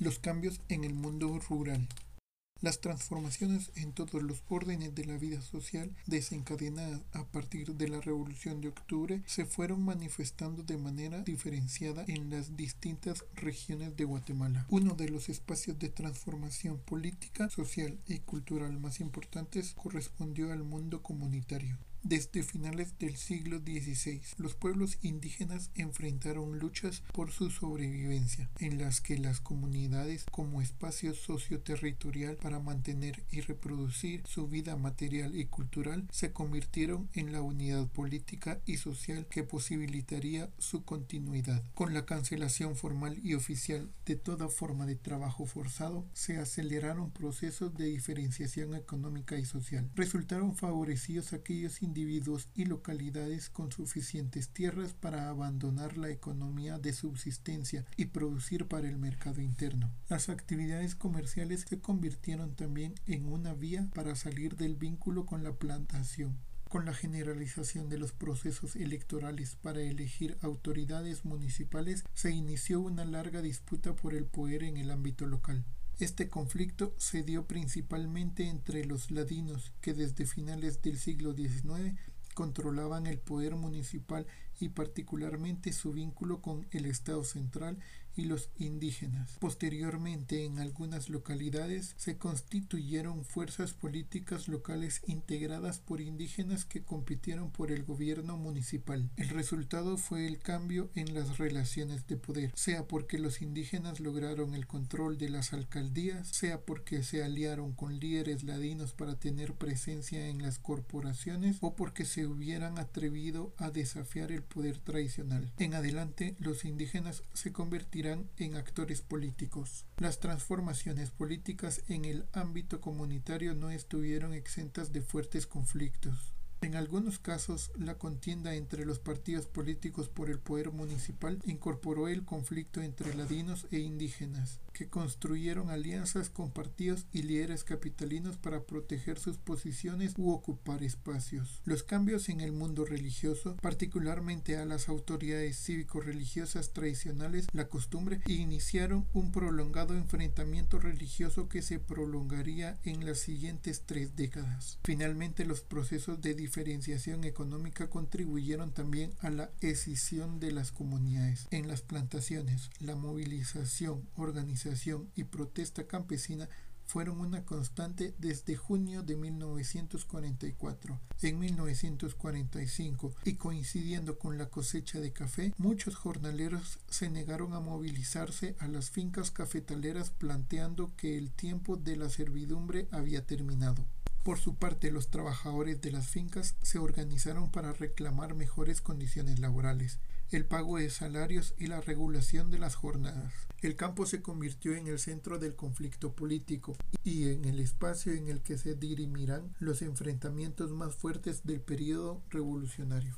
Los cambios en el mundo rural. Las transformaciones en todos los órdenes de la vida social desencadenadas a partir de la Revolución de Octubre se fueron manifestando de manera diferenciada en las distintas regiones de Guatemala. Uno de los espacios de transformación política, social y cultural más importantes correspondió al mundo comunitario. Desde finales del siglo XVI, los pueblos indígenas enfrentaron luchas por su sobrevivencia, en las que las comunidades como espacio socioterritorial para mantener y reproducir su vida material y cultural se convirtieron en la unidad política y social que posibilitaría su continuidad. Con la cancelación formal y oficial de toda forma de trabajo forzado, se aceleraron procesos de diferenciación económica y social. Resultaron favorecidos aquellos individuos y localidades con suficientes tierras para abandonar la economía de subsistencia y producir para el mercado interno. Las actividades comerciales se convirtieron también en una vía para salir del vínculo con la plantación. Con la generalización de los procesos electorales para elegir autoridades municipales se inició una larga disputa por el poder en el ámbito local. Este conflicto se dio principalmente entre los ladinos, que desde finales del siglo XIX controlaban el poder municipal y particularmente su vínculo con el Estado central y los indígenas. Posteriormente, en algunas localidades se constituyeron fuerzas políticas locales integradas por indígenas que compitieron por el gobierno municipal. El resultado fue el cambio en las relaciones de poder, sea porque los indígenas lograron el control de las alcaldías, sea porque se aliaron con líderes ladinos para tener presencia en las corporaciones o porque se hubieran atrevido a desafiar el poder tradicional. En adelante, los indígenas se convertirán en actores políticos. Las transformaciones políticas en el ámbito comunitario no estuvieron exentas de fuertes conflictos. En algunos casos, la contienda entre los partidos políticos por el poder municipal incorporó el conflicto entre ladinos e indígenas, que construyeron alianzas con partidos y líderes capitalinos para proteger sus posiciones u ocupar espacios. Los cambios en el mundo religioso, particularmente a las autoridades cívico-religiosas tradicionales, la costumbre, iniciaron un prolongado enfrentamiento religioso que se prolongaría en las siguientes tres décadas. Finalmente, los procesos de diferenciación económica contribuyeron también a la escisión de las comunidades. En las plantaciones, la movilización, organización y protesta campesina fueron una constante desde junio de 1944. En 1945, y coincidiendo con la cosecha de café, muchos jornaleros se negaron a movilizarse a las fincas cafetaleras planteando que el tiempo de la servidumbre había terminado. Por su parte, los trabajadores de las fincas se organizaron para reclamar mejores condiciones laborales, el pago de salarios y la regulación de las jornadas. El campo se convirtió en el centro del conflicto político y en el espacio en el que se dirimirán los enfrentamientos más fuertes del periodo revolucionario.